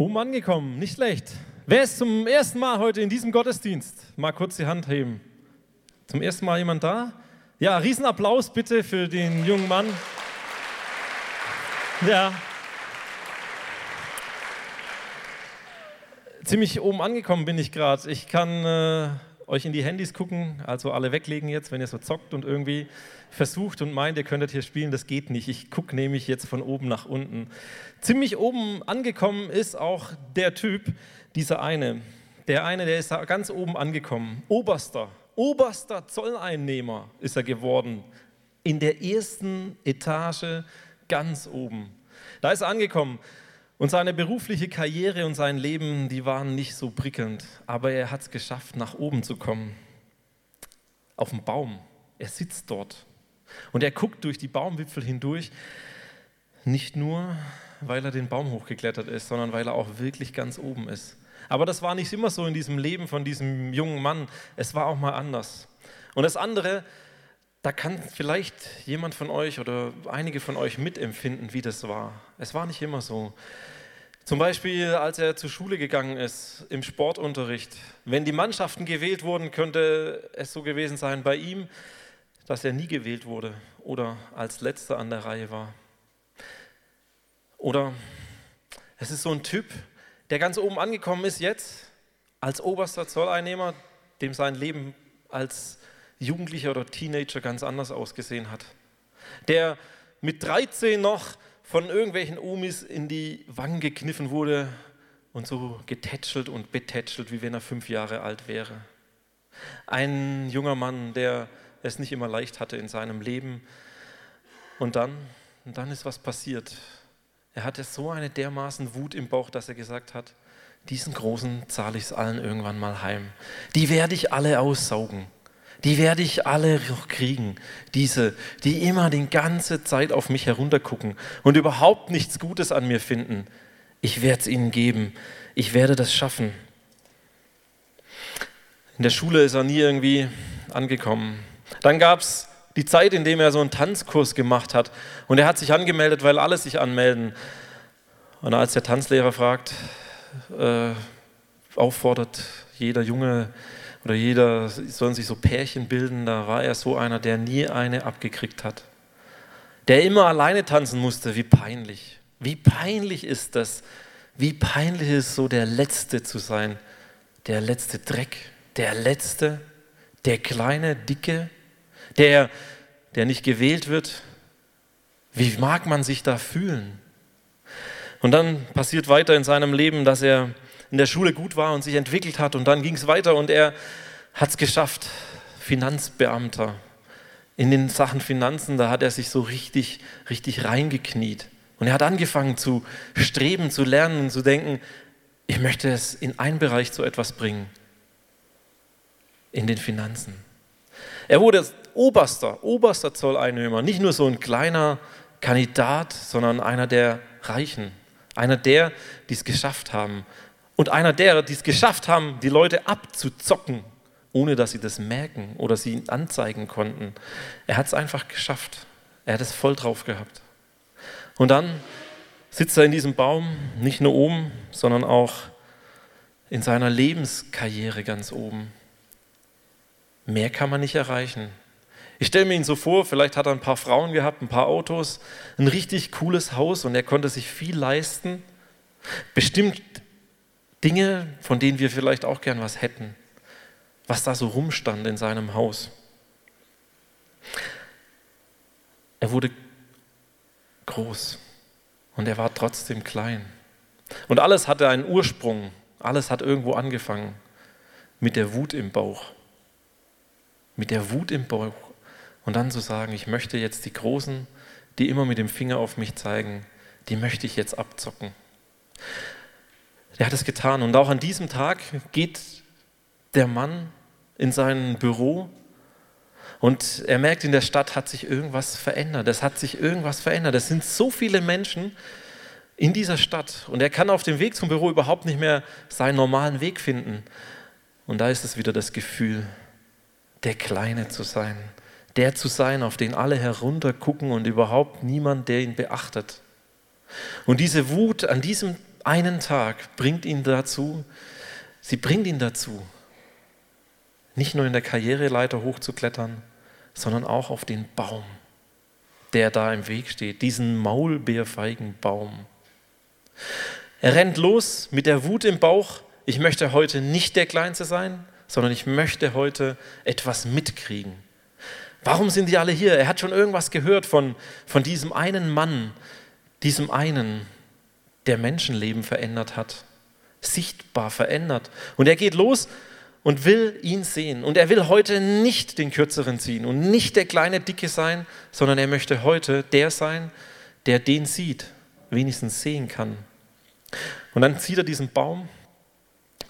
Oben angekommen, nicht schlecht. Wer ist zum ersten Mal heute in diesem Gottesdienst? Mal kurz die Hand heben. Zum ersten Mal jemand da? Ja, Riesenapplaus bitte für den jungen Mann. Ja. Ziemlich oben angekommen bin ich gerade. Ich kann äh, euch in die Handys gucken, also alle weglegen jetzt, wenn ihr so zockt und irgendwie versucht und meint, ihr könntet hier spielen. Das geht nicht. Ich gucke nämlich jetzt von oben nach unten. Ziemlich oben angekommen ist auch der Typ, dieser eine. Der eine, der ist ganz oben angekommen. Oberster, oberster Zolleinnehmer ist er geworden. In der ersten Etage ganz oben. Da ist er angekommen. Und seine berufliche Karriere und sein Leben, die waren nicht so prickelnd. Aber er hat es geschafft, nach oben zu kommen. Auf dem Baum. Er sitzt dort. Und er guckt durch die Baumwipfel hindurch, nicht nur, weil er den Baum hochgeklettert ist, sondern weil er auch wirklich ganz oben ist. Aber das war nicht immer so in diesem Leben von diesem jungen Mann. Es war auch mal anders. Und das andere, da kann vielleicht jemand von euch oder einige von euch mitempfinden, wie das war. Es war nicht immer so. Zum Beispiel, als er zur Schule gegangen ist, im Sportunterricht. Wenn die Mannschaften gewählt wurden, könnte es so gewesen sein bei ihm, dass er nie gewählt wurde oder als letzter an der Reihe war. Oder es ist so ein Typ, der ganz oben angekommen ist jetzt als oberster Zolleinnehmer, dem sein Leben als Jugendlicher oder Teenager ganz anders ausgesehen hat. Der mit 13 noch von irgendwelchen Omis in die Wangen gekniffen wurde und so getätschelt und betätschelt, wie wenn er fünf Jahre alt wäre. Ein junger Mann, der es nicht immer leicht hatte in seinem Leben. Und dann, und dann ist was passiert. Er hatte so eine dermaßen Wut im Bauch, dass er gesagt hat, diesen Großen zahle ich es allen irgendwann mal heim. Die werde ich alle aussaugen. Die werde ich alle kriegen. Diese, die immer die ganze Zeit auf mich heruntergucken und überhaupt nichts Gutes an mir finden. Ich werde es ihnen geben. Ich werde das schaffen. In der Schule ist er nie irgendwie angekommen. Dann gab es die Zeit, in der er so einen Tanzkurs gemacht hat. Und er hat sich angemeldet, weil alle sich anmelden. Und als der Tanzlehrer fragt, äh, auffordert, jeder Junge oder jeder sollen sich so Pärchen bilden, da war er so einer, der nie eine abgekriegt hat. Der immer alleine tanzen musste. Wie peinlich. Wie peinlich ist das? Wie peinlich ist so, der Letzte zu sein? Der letzte Dreck, der Letzte, der kleine, dicke, der, der nicht gewählt wird, wie mag man sich da fühlen? Und dann passiert weiter in seinem Leben, dass er in der Schule gut war und sich entwickelt hat und dann ging es weiter und er hat es geschafft, Finanzbeamter. In den Sachen Finanzen, da hat er sich so richtig, richtig reingekniet. Und er hat angefangen zu streben, zu lernen und zu denken, ich möchte es in einen Bereich zu etwas bringen, in den Finanzen. Er wurde oberster, oberster Zolleinnehmer, nicht nur so ein kleiner Kandidat, sondern einer der Reichen, einer der, die es geschafft haben und einer der, die es geschafft haben, die Leute abzuzocken, ohne dass sie das merken oder sie anzeigen konnten. Er hat es einfach geschafft. Er hat es voll drauf gehabt. Und dann sitzt er in diesem Baum, nicht nur oben, sondern auch in seiner Lebenskarriere ganz oben. Mehr kann man nicht erreichen. Ich stelle mir ihn so vor, vielleicht hat er ein paar Frauen gehabt, ein paar Autos, ein richtig cooles Haus und er konnte sich viel leisten. Bestimmt Dinge, von denen wir vielleicht auch gern was hätten, was da so rumstand in seinem Haus. Er wurde groß und er war trotzdem klein. Und alles hatte einen Ursprung, alles hat irgendwo angefangen mit der Wut im Bauch mit der Wut im Bauch und dann zu sagen, ich möchte jetzt die Großen, die immer mit dem Finger auf mich zeigen, die möchte ich jetzt abzocken. Er hat es getan und auch an diesem Tag geht der Mann in sein Büro und er merkt, in der Stadt hat sich irgendwas verändert. Es hat sich irgendwas verändert. Es sind so viele Menschen in dieser Stadt und er kann auf dem Weg zum Büro überhaupt nicht mehr seinen normalen Weg finden. Und da ist es wieder das Gefühl, der Kleine zu sein, der zu sein, auf den alle heruntergucken und überhaupt niemand, der ihn beachtet. Und diese Wut an diesem einen Tag bringt ihn dazu, sie bringt ihn dazu, nicht nur in der Karriereleiter hochzuklettern, sondern auch auf den Baum, der da im Weg steht, diesen Maulbeerfeigenbaum. Er rennt los mit der Wut im Bauch, ich möchte heute nicht der Kleinste sein, sondern ich möchte heute etwas mitkriegen. Warum sind die alle hier? Er hat schon irgendwas gehört von, von diesem einen Mann, diesem einen, der Menschenleben verändert hat, sichtbar verändert. Und er geht los und will ihn sehen. Und er will heute nicht den Kürzeren ziehen und nicht der kleine Dicke sein, sondern er möchte heute der sein, der den sieht, wenigstens sehen kann. Und dann zieht er diesen Baum,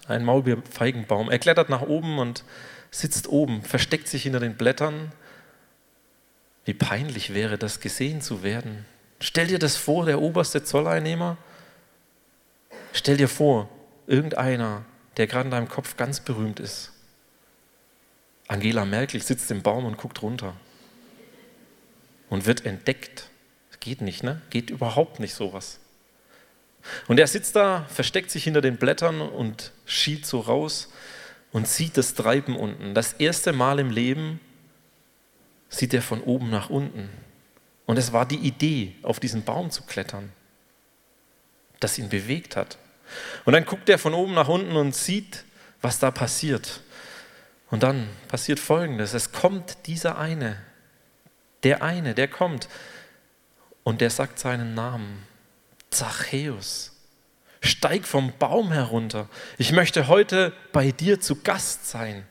einen Maulbeerfeigenbaum. Er klettert nach oben und sitzt oben, versteckt sich hinter den Blättern. Wie peinlich wäre das, gesehen zu werden. Stell dir das vor, der oberste Zolleinnehmer. Stell dir vor, irgendeiner, der gerade in deinem Kopf ganz berühmt ist. Angela Merkel sitzt im Baum und guckt runter und wird entdeckt. Geht nicht, ne? Geht überhaupt nicht sowas. Und er sitzt da, versteckt sich hinter den Blättern und schielt so raus und sieht das Treiben unten. Das erste Mal im Leben sieht er von oben nach unten. Und es war die Idee, auf diesen Baum zu klettern, das ihn bewegt hat. Und dann guckt er von oben nach unten und sieht, was da passiert. Und dann passiert Folgendes. Es kommt dieser eine, der eine, der kommt und der sagt seinen Namen. Zachäus, steig vom Baum herunter. Ich möchte heute bei dir zu Gast sein.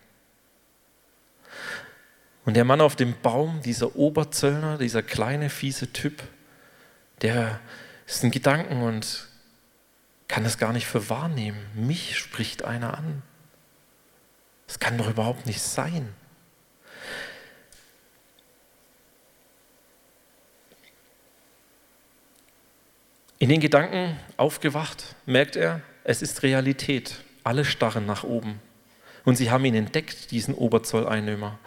Und der Mann auf dem Baum, dieser Oberzöllner, dieser kleine, fiese Typ, der ist in Gedanken und kann es gar nicht für wahrnehmen. Mich spricht einer an. Das kann doch überhaupt nicht sein. In den Gedanken aufgewacht, merkt er, es ist Realität. Alle starren nach oben. Und sie haben ihn entdeckt, diesen Oberzolleinnehmer.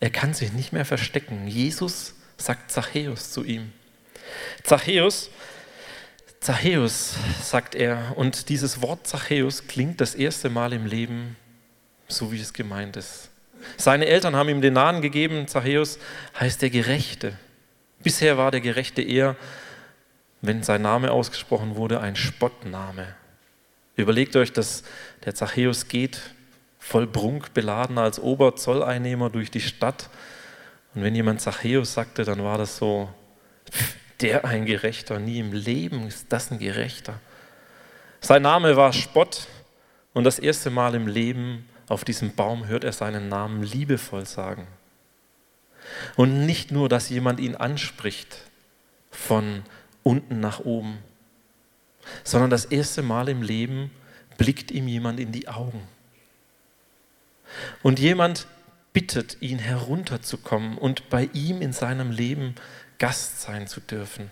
Er kann sich nicht mehr verstecken. Jesus sagt Zachäus zu ihm. Zachäus, Zachäus, sagt er. Und dieses Wort Zachäus klingt das erste Mal im Leben so, wie es gemeint ist. Seine Eltern haben ihm den Namen gegeben. Zachäus heißt der Gerechte. Bisher war der Gerechte eher wenn sein Name ausgesprochen wurde, ein Spottname. Überlegt euch, dass der Zachäus geht, voll Prunk beladen als Oberzolleinnehmer durch die Stadt. Und wenn jemand Zachäus sagte, dann war das so, der ein Gerechter, nie im Leben ist das ein Gerechter. Sein Name war Spott und das erste Mal im Leben auf diesem Baum hört er seinen Namen liebevoll sagen. Und nicht nur, dass jemand ihn anspricht von unten nach oben, sondern das erste Mal im Leben blickt ihm jemand in die Augen. Und jemand bittet ihn herunterzukommen und bei ihm in seinem Leben Gast sein zu dürfen.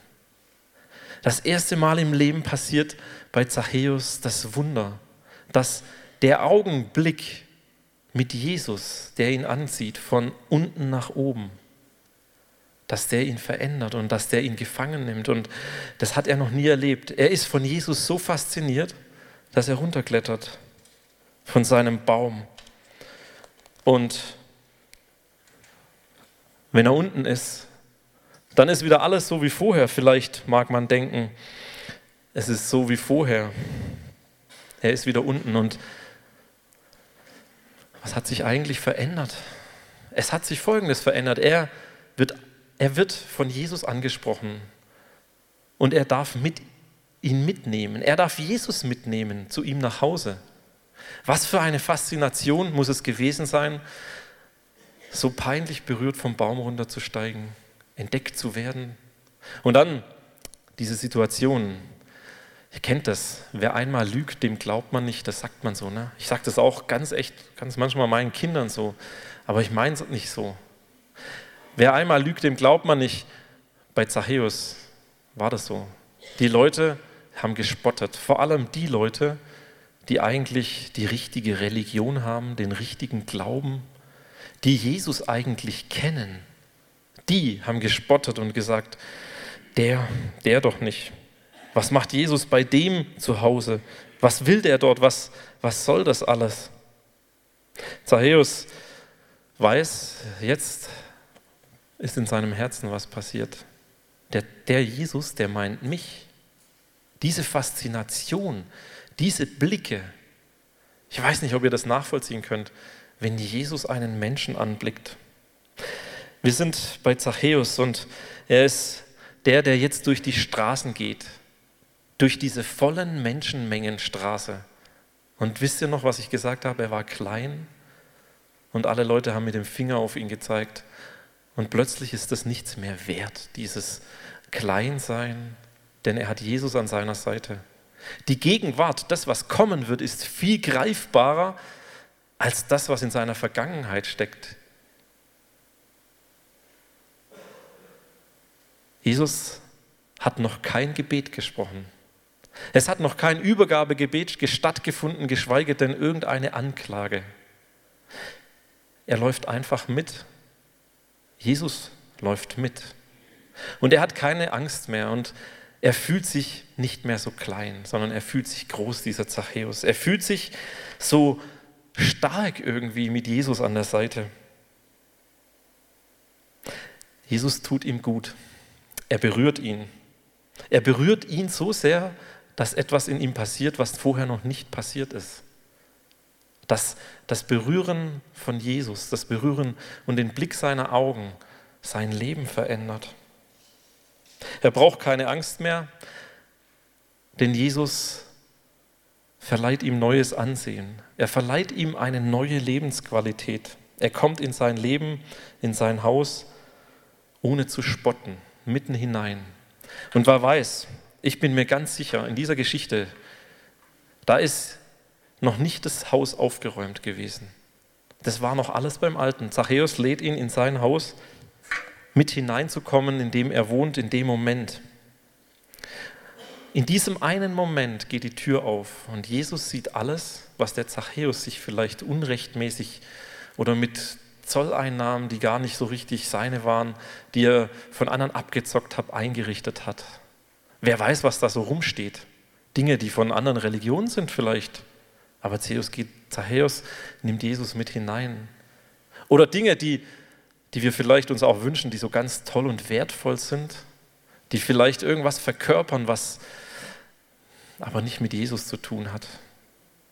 Das erste Mal im Leben passiert bei Zachäus das Wunder, dass der Augenblick mit Jesus, der ihn ansieht, von unten nach oben, dass der ihn verändert und dass der ihn gefangen nimmt. Und das hat er noch nie erlebt. Er ist von Jesus so fasziniert, dass er runterklettert von seinem Baum. Und wenn er unten ist, dann ist wieder alles so wie vorher. Vielleicht mag man denken, es ist so wie vorher. Er ist wieder unten und was hat sich eigentlich verändert? Es hat sich Folgendes verändert. Er wird er wird von Jesus angesprochen und er darf mit, ihn mitnehmen. Er darf Jesus mitnehmen zu ihm nach Hause. Was für eine Faszination muss es gewesen sein, so peinlich berührt vom Baum runterzusteigen, entdeckt zu werden. Und dann diese Situation. Ihr kennt das. Wer einmal lügt, dem glaubt man nicht. Das sagt man so. Ne? Ich sage das auch ganz echt, ganz manchmal meinen Kindern so. Aber ich meine es nicht so. Wer einmal lügt, dem glaubt man nicht. Bei Zachäus war das so. Die Leute haben gespottet, vor allem die Leute, die eigentlich die richtige Religion haben, den richtigen Glauben, die Jesus eigentlich kennen. Die haben gespottet und gesagt, der, der doch nicht. Was macht Jesus bei dem zu Hause? Was will der dort? Was, was soll das alles? Zachäus weiß, jetzt ist in seinem Herzen was passiert. Der, der Jesus, der meint mich. Diese Faszination, diese Blicke. Ich weiß nicht, ob ihr das nachvollziehen könnt, wenn Jesus einen Menschen anblickt. Wir sind bei Zachäus und er ist der, der jetzt durch die Straßen geht, durch diese vollen Menschenmengenstraße. Und wisst ihr noch, was ich gesagt habe? Er war klein und alle Leute haben mit dem Finger auf ihn gezeigt. Und plötzlich ist das nichts mehr wert, dieses Kleinsein, denn er hat Jesus an seiner Seite. Die Gegenwart, das, was kommen wird, ist viel greifbarer als das, was in seiner Vergangenheit steckt. Jesus hat noch kein Gebet gesprochen. Es hat noch kein Übergabegebet stattgefunden, geschweige denn irgendeine Anklage. Er läuft einfach mit. Jesus läuft mit. Und er hat keine Angst mehr und er fühlt sich nicht mehr so klein, sondern er fühlt sich groß, dieser Zachäus. Er fühlt sich so stark irgendwie mit Jesus an der Seite. Jesus tut ihm gut. Er berührt ihn. Er berührt ihn so sehr, dass etwas in ihm passiert, was vorher noch nicht passiert ist. Das, das Berühren von Jesus, das Berühren und den Blick seiner Augen sein Leben verändert. Er braucht keine Angst mehr, denn Jesus verleiht ihm neues Ansehen. Er verleiht ihm eine neue Lebensqualität. Er kommt in sein Leben, in sein Haus, ohne zu spotten, mitten hinein. Und wer weiß, ich bin mir ganz sicher, in dieser Geschichte, da ist noch nicht das Haus aufgeräumt gewesen. Das war noch alles beim Alten. Zachäus lädt ihn in sein Haus mit hineinzukommen, in dem er wohnt, in dem Moment. In diesem einen Moment geht die Tür auf und Jesus sieht alles, was der Zachäus sich vielleicht unrechtmäßig oder mit Zolleinnahmen, die gar nicht so richtig seine waren, die er von anderen abgezockt hat, eingerichtet hat. Wer weiß, was da so rumsteht. Dinge, die von anderen Religionen sind vielleicht. Aber Zachäus nimmt Jesus mit hinein. Oder Dinge, die die wir vielleicht uns auch wünschen, die so ganz toll und wertvoll sind, die vielleicht irgendwas verkörpern, was aber nicht mit Jesus zu tun hat.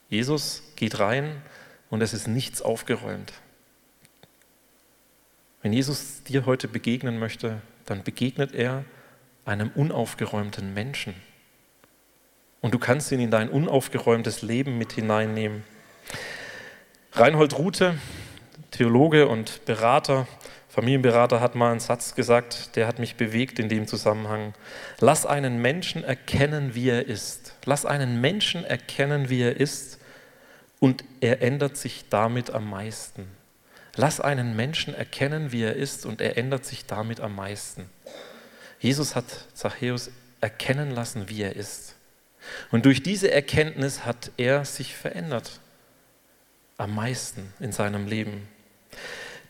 Jesus geht rein und es ist nichts aufgeräumt. Wenn Jesus dir heute begegnen möchte, dann begegnet er einem unaufgeräumten Menschen. Und du kannst ihn in dein unaufgeräumtes Leben mit hineinnehmen. Reinhold Rute, Theologe und Berater, Familienberater hat mal einen Satz gesagt, der hat mich bewegt in dem Zusammenhang. Lass einen Menschen erkennen, wie er ist. Lass einen Menschen erkennen, wie er ist und er ändert sich damit am meisten. Lass einen Menschen erkennen, wie er ist und er ändert sich damit am meisten. Jesus hat Zachäus erkennen lassen, wie er ist. Und durch diese Erkenntnis hat er sich verändert. Am meisten in seinem Leben.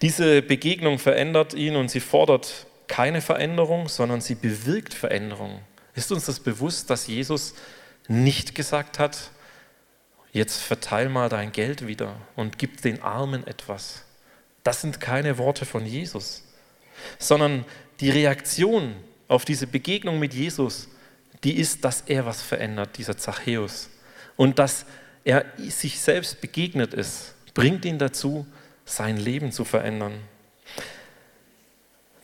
Diese Begegnung verändert ihn und sie fordert keine Veränderung, sondern sie bewirkt Veränderung. Ist uns das bewusst, dass Jesus nicht gesagt hat, jetzt verteil mal dein Geld wieder und gib den Armen etwas. Das sind keine Worte von Jesus, sondern die Reaktion auf diese Begegnung mit Jesus, die ist, dass er was verändert, dieser Zachäus. Und dass er sich selbst begegnet ist, bringt ihn dazu, sein Leben zu verändern.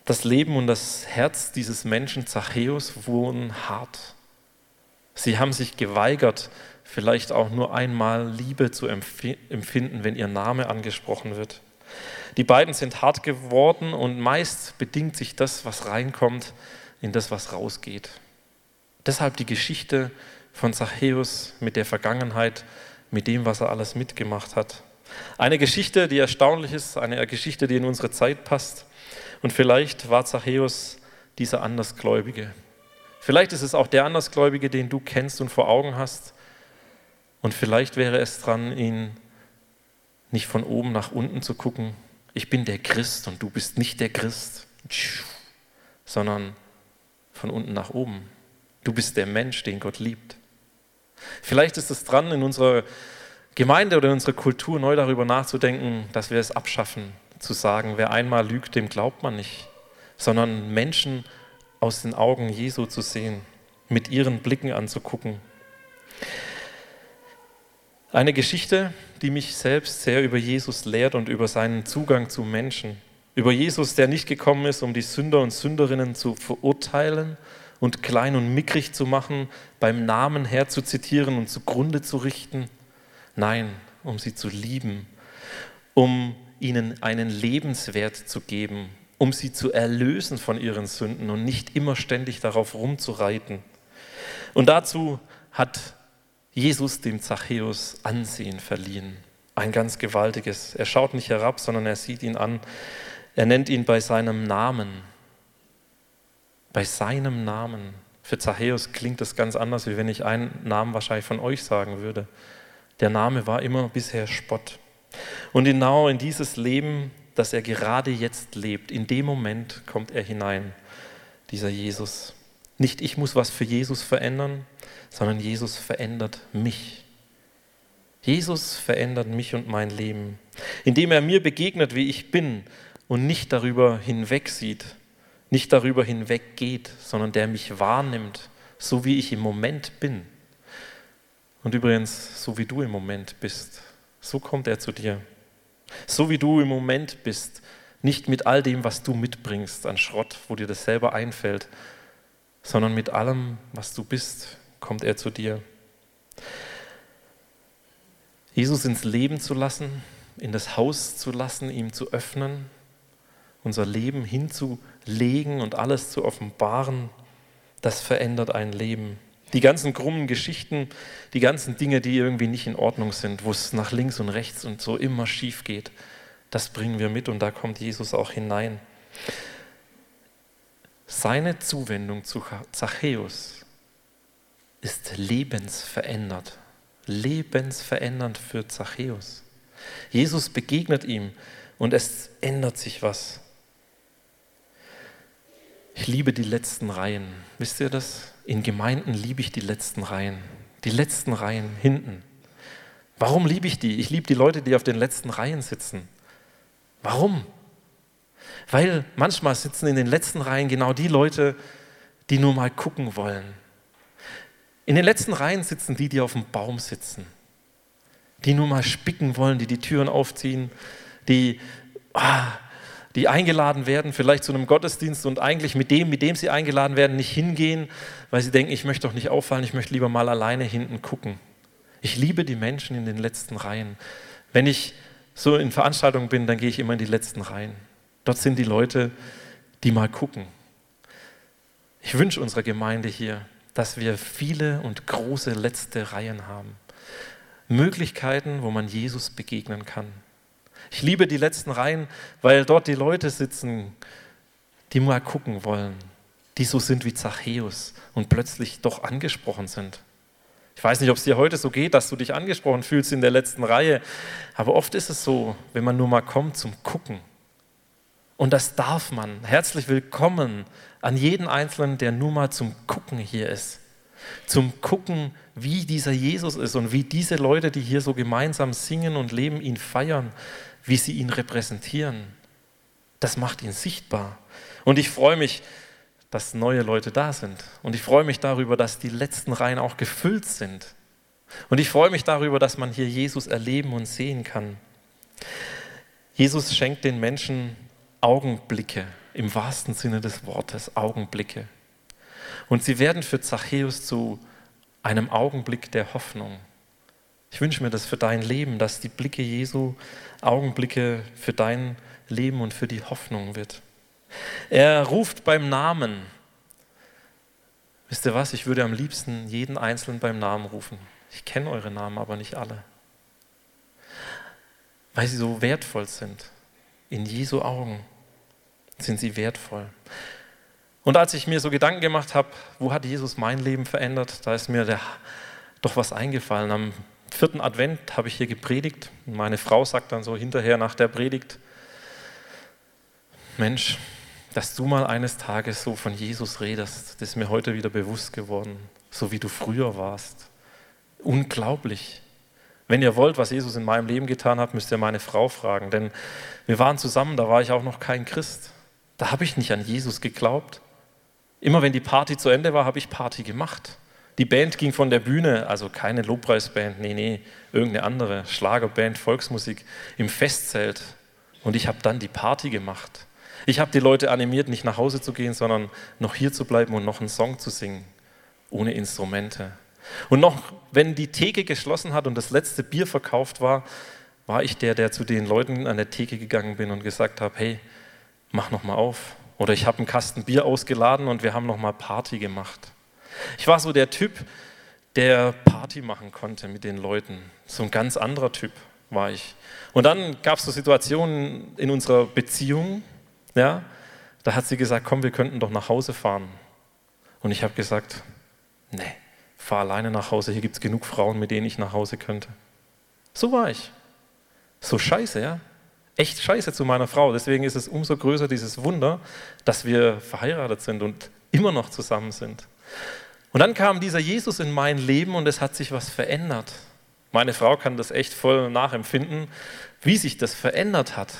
Das Leben und das Herz dieses Menschen Zachäus wurden hart. Sie haben sich geweigert, vielleicht auch nur einmal Liebe zu empfinden, wenn ihr Name angesprochen wird. Die beiden sind hart geworden und meist bedingt sich das, was reinkommt, in das, was rausgeht. Deshalb die Geschichte von Zachäus mit der Vergangenheit, mit dem, was er alles mitgemacht hat. Eine Geschichte, die erstaunlich ist, eine Geschichte, die in unsere Zeit passt. Und vielleicht war Zachäus dieser Andersgläubige. Vielleicht ist es auch der Andersgläubige, den du kennst und vor Augen hast. Und vielleicht wäre es dran, ihn nicht von oben nach unten zu gucken. Ich bin der Christ und du bist nicht der Christ, sondern von unten nach oben. Du bist der Mensch, den Gott liebt. Vielleicht ist es dran, in unserer Gemeinde oder in unserer Kultur neu darüber nachzudenken, dass wir es abschaffen, zu sagen, wer einmal lügt, dem glaubt man nicht, sondern Menschen aus den Augen Jesu zu sehen, mit ihren Blicken anzugucken. Eine Geschichte, die mich selbst sehr über Jesus lehrt und über seinen Zugang zu Menschen. Über Jesus, der nicht gekommen ist, um die Sünder und Sünderinnen zu verurteilen und klein und mickrig zu machen, beim Namen herzuzitieren und zugrunde zu richten. Nein, um sie zu lieben, um ihnen einen Lebenswert zu geben, um sie zu erlösen von ihren Sünden und nicht immer ständig darauf rumzureiten. Und dazu hat Jesus dem Zachäus Ansehen verliehen. Ein ganz gewaltiges. Er schaut nicht herab, sondern er sieht ihn an. Er nennt ihn bei seinem Namen. Bei seinem Namen. Für Zachäus klingt das ganz anders, wie wenn ich einen Namen wahrscheinlich von euch sagen würde. Der Name war immer bisher Spott. Und genau in dieses Leben, das er gerade jetzt lebt, in dem Moment kommt er hinein, dieser Jesus. Nicht ich muss was für Jesus verändern, sondern Jesus verändert mich. Jesus verändert mich und mein Leben, indem er mir begegnet, wie ich bin und nicht darüber hinwegsieht, nicht darüber hinweggeht, sondern der mich wahrnimmt, so wie ich im Moment bin. Und übrigens, so wie du im Moment bist, so kommt er zu dir. So wie du im Moment bist, nicht mit all dem, was du mitbringst an Schrott, wo dir das selber einfällt, sondern mit allem, was du bist, kommt er zu dir. Jesus ins Leben zu lassen, in das Haus zu lassen, ihm zu öffnen, unser Leben hinzulegen und alles zu offenbaren, das verändert ein Leben. Die ganzen krummen Geschichten, die ganzen Dinge, die irgendwie nicht in Ordnung sind, wo es nach links und rechts und so immer schief geht, das bringen wir mit und da kommt Jesus auch hinein. Seine Zuwendung zu Zachäus ist lebensverändert. Lebensverändernd für Zachäus. Jesus begegnet ihm und es ändert sich was. Ich liebe die letzten Reihen. Wisst ihr das? In Gemeinden liebe ich die letzten Reihen. Die letzten Reihen hinten. Warum liebe ich die? Ich liebe die Leute, die auf den letzten Reihen sitzen. Warum? Weil manchmal sitzen in den letzten Reihen genau die Leute, die nur mal gucken wollen, in den letzten Reihen sitzen die, die auf dem Baum sitzen, die nur mal spicken wollen, die die Türen aufziehen, die, ah, die eingeladen werden, vielleicht zu einem Gottesdienst und eigentlich mit dem, mit dem sie eingeladen werden, nicht hingehen, weil sie denken, ich möchte doch nicht auffallen, ich möchte lieber mal alleine hinten gucken. Ich liebe die Menschen in den letzten Reihen. Wenn ich so in Veranstaltungen bin, dann gehe ich immer in die letzten Reihen. Dort sind die Leute, die mal gucken. Ich wünsche unserer Gemeinde hier, dass wir viele und große letzte Reihen haben. Möglichkeiten, wo man Jesus begegnen kann. Ich liebe die letzten Reihen, weil dort die Leute sitzen, die mal gucken wollen, die so sind wie Zachäus und plötzlich doch angesprochen sind. Ich weiß nicht, ob es dir heute so geht, dass du dich angesprochen fühlst in der letzten Reihe, aber oft ist es so, wenn man nur mal kommt zum Gucken. Und das darf man. Herzlich willkommen an jeden Einzelnen, der nur mal zum Gucken hier ist. Zum Gucken, wie dieser Jesus ist und wie diese Leute, die hier so gemeinsam singen und leben, ihn feiern, wie sie ihn repräsentieren. Das macht ihn sichtbar. Und ich freue mich, dass neue Leute da sind. Und ich freue mich darüber, dass die letzten Reihen auch gefüllt sind. Und ich freue mich darüber, dass man hier Jesus erleben und sehen kann. Jesus schenkt den Menschen Augenblicke im wahrsten Sinne des Wortes Augenblicke. Und sie werden für Zachäus zu einem Augenblick der Hoffnung. Ich wünsche mir das für dein Leben, dass die Blicke Jesu Augenblicke für dein Leben und für die Hoffnung wird. Er ruft beim Namen. Wisst ihr was? Ich würde am liebsten jeden Einzelnen beim Namen rufen. Ich kenne eure Namen aber nicht alle. Weil sie so wertvoll sind. In Jesu Augen sind sie wertvoll. Und als ich mir so Gedanken gemacht habe, wo hat Jesus mein Leben verändert, da ist mir der, doch was eingefallen. Am vierten Advent habe ich hier gepredigt. Meine Frau sagt dann so hinterher nach der Predigt, Mensch, dass du mal eines Tages so von Jesus redest. Das ist mir heute wieder bewusst geworden, so wie du früher warst. Unglaublich. Wenn ihr wollt, was Jesus in meinem Leben getan hat, müsst ihr meine Frau fragen, denn wir waren zusammen, da war ich auch noch kein Christ. Da habe ich nicht an Jesus geglaubt. Immer wenn die Party zu Ende war, habe ich Party gemacht. Die Band ging von der Bühne, also keine Lobpreisband, nee, nee, irgendeine andere Schlagerband, Volksmusik im Festzelt. Und ich habe dann die Party gemacht. Ich habe die Leute animiert, nicht nach Hause zu gehen, sondern noch hier zu bleiben und noch einen Song zu singen, ohne Instrumente. Und noch, wenn die Theke geschlossen hat und das letzte Bier verkauft war, war ich der, der zu den Leuten an der Theke gegangen bin und gesagt habe, hey, mach noch mal auf. Oder ich habe einen Kasten Bier ausgeladen und wir haben noch mal Party gemacht. Ich war so der Typ, der Party machen konnte mit den Leuten. So ein ganz anderer Typ war ich. Und dann gab es so Situationen in unserer Beziehung, ja, da hat sie gesagt, komm, wir könnten doch nach Hause fahren. Und ich habe gesagt, nee, fahr alleine nach Hause, hier gibt es genug Frauen, mit denen ich nach Hause könnte. So war ich. So scheiße, ja. Echt scheiße zu meiner Frau. Deswegen ist es umso größer dieses Wunder, dass wir verheiratet sind und immer noch zusammen sind. Und dann kam dieser Jesus in mein Leben und es hat sich was verändert. Meine Frau kann das echt voll nachempfinden, wie sich das verändert hat.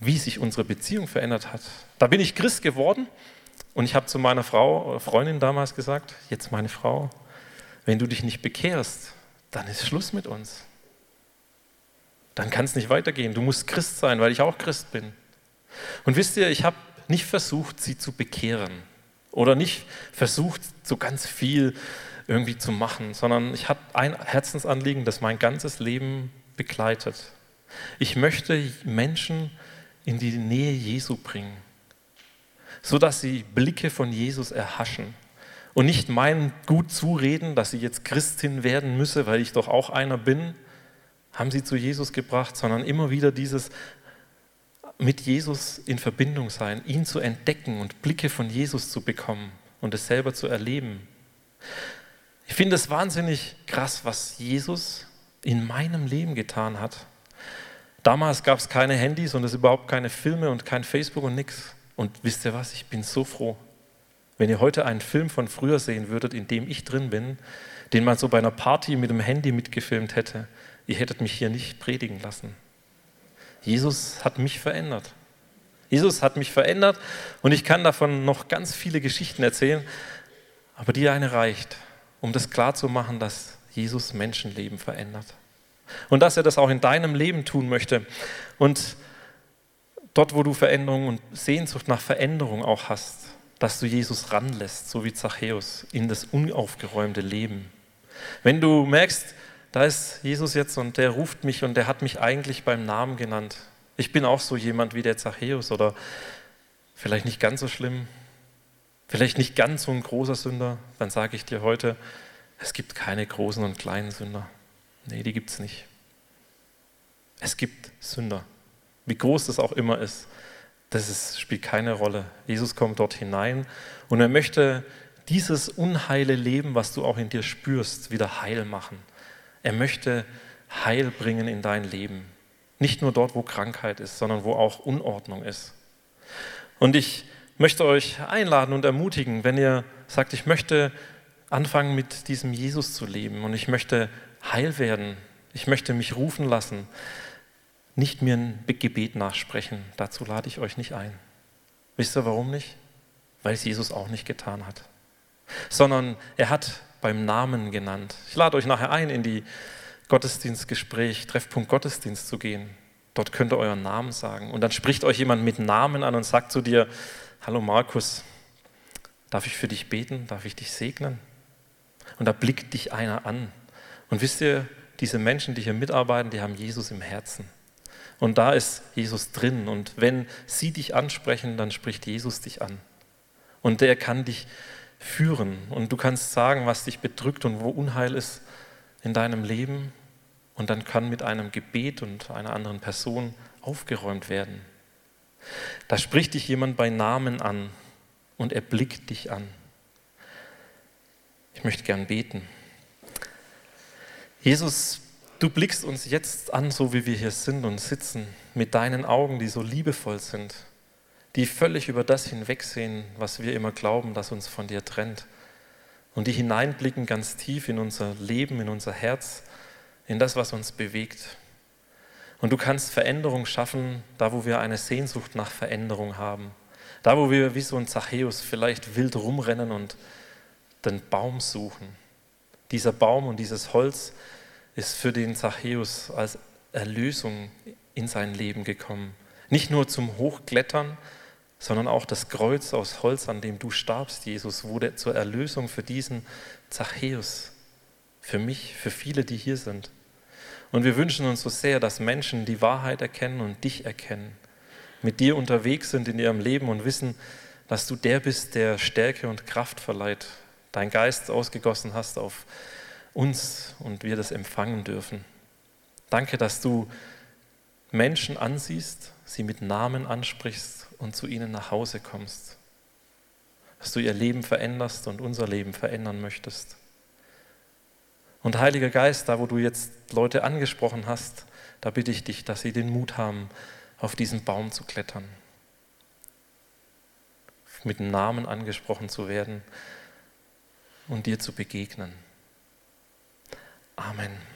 Wie sich unsere Beziehung verändert hat. Da bin ich Christ geworden und ich habe zu meiner Frau, Freundin damals gesagt, jetzt meine Frau, wenn du dich nicht bekehrst, dann ist Schluss mit uns. Dann kann es nicht weitergehen. Du musst Christ sein, weil ich auch Christ bin. Und wisst ihr, ich habe nicht versucht, sie zu bekehren oder nicht versucht, so ganz viel irgendwie zu machen, sondern ich habe ein Herzensanliegen, das mein ganzes Leben begleitet. Ich möchte Menschen in die Nähe Jesu bringen, sodass sie Blicke von Jesus erhaschen und nicht meinen gut zureden, dass sie jetzt Christin werden müsse, weil ich doch auch einer bin, haben sie zu Jesus gebracht, sondern immer wieder dieses mit Jesus in Verbindung sein, ihn zu entdecken und Blicke von Jesus zu bekommen und es selber zu erleben. Ich finde es wahnsinnig krass, was Jesus in meinem Leben getan hat. Damals gab es keine Handys und es überhaupt keine Filme und kein Facebook und nichts. Und wisst ihr was, ich bin so froh. Wenn ihr heute einen Film von früher sehen würdet, in dem ich drin bin, den man so bei einer Party mit dem Handy mitgefilmt hätte, ihr hättet mich hier nicht predigen lassen. Jesus hat mich verändert. Jesus hat mich verändert und ich kann davon noch ganz viele Geschichten erzählen, aber die eine reicht, um das klarzumachen, dass Jesus Menschenleben verändert. Und dass er das auch in deinem Leben tun möchte. Und dort, wo du Veränderung und Sehnsucht nach Veränderung auch hast, dass du Jesus ranlässt, so wie Zachäus, in das unaufgeräumte Leben. Wenn du merkst, da ist Jesus jetzt und der ruft mich und der hat mich eigentlich beim Namen genannt. Ich bin auch so jemand wie der Zachäus oder vielleicht nicht ganz so schlimm, vielleicht nicht ganz so ein großer Sünder. Dann sage ich dir heute, es gibt keine großen und kleinen Sünder. Nee, die gibt es nicht. Es gibt Sünder. Wie groß das auch immer ist, das ist, spielt keine Rolle. Jesus kommt dort hinein und er möchte dieses unheile Leben, was du auch in dir spürst, wieder heil machen. Er möchte Heil bringen in dein Leben. Nicht nur dort, wo Krankheit ist, sondern wo auch Unordnung ist. Und ich möchte euch einladen und ermutigen, wenn ihr sagt, ich möchte anfangen mit diesem Jesus zu leben und ich möchte heil werden, ich möchte mich rufen lassen, nicht mir ein Gebet nachsprechen, dazu lade ich euch nicht ein. Wisst ihr warum nicht? Weil es Jesus auch nicht getan hat. Sondern er hat beim Namen genannt. Ich lade euch nachher ein, in die Gottesdienstgespräch, Treffpunkt Gottesdienst zu gehen. Dort könnt ihr euren Namen sagen. Und dann spricht euch jemand mit Namen an und sagt zu dir, hallo Markus, darf ich für dich beten? Darf ich dich segnen? Und da blickt dich einer an. Und wisst ihr, diese Menschen, die hier mitarbeiten, die haben Jesus im Herzen. Und da ist Jesus drin. Und wenn sie dich ansprechen, dann spricht Jesus dich an. Und der kann dich führen. Und du kannst sagen, was dich bedrückt und wo Unheil ist in deinem Leben. Und dann kann mit einem Gebet und einer anderen Person aufgeräumt werden. Da spricht dich jemand bei Namen an und er blickt dich an. Ich möchte gern beten. Jesus, Du blickst uns jetzt an, so wie wir hier sind und sitzen, mit deinen Augen, die so liebevoll sind, die völlig über das hinwegsehen, was wir immer glauben, das uns von dir trennt. Und die hineinblicken ganz tief in unser Leben, in unser Herz, in das, was uns bewegt. Und du kannst Veränderung schaffen, da wo wir eine Sehnsucht nach Veränderung haben. Da wo wir wie so ein Zachäus vielleicht wild rumrennen und den Baum suchen. Dieser Baum und dieses Holz ist für den Zachäus als Erlösung in sein Leben gekommen. Nicht nur zum Hochklettern, sondern auch das Kreuz aus Holz, an dem du starbst, Jesus, wurde zur Erlösung für diesen Zachäus, für mich, für viele, die hier sind. Und wir wünschen uns so sehr, dass Menschen die Wahrheit erkennen und dich erkennen, mit dir unterwegs sind in ihrem Leben und wissen, dass du der bist, der Stärke und Kraft verleiht, dein Geist ausgegossen hast auf uns und wir das empfangen dürfen. Danke, dass du Menschen ansiehst, sie mit Namen ansprichst und zu ihnen nach Hause kommst. Dass du ihr Leben veränderst und unser Leben verändern möchtest. Und Heiliger Geist, da wo du jetzt Leute angesprochen hast, da bitte ich dich, dass sie den Mut haben, auf diesen Baum zu klettern, mit dem Namen angesprochen zu werden und dir zu begegnen. Amen.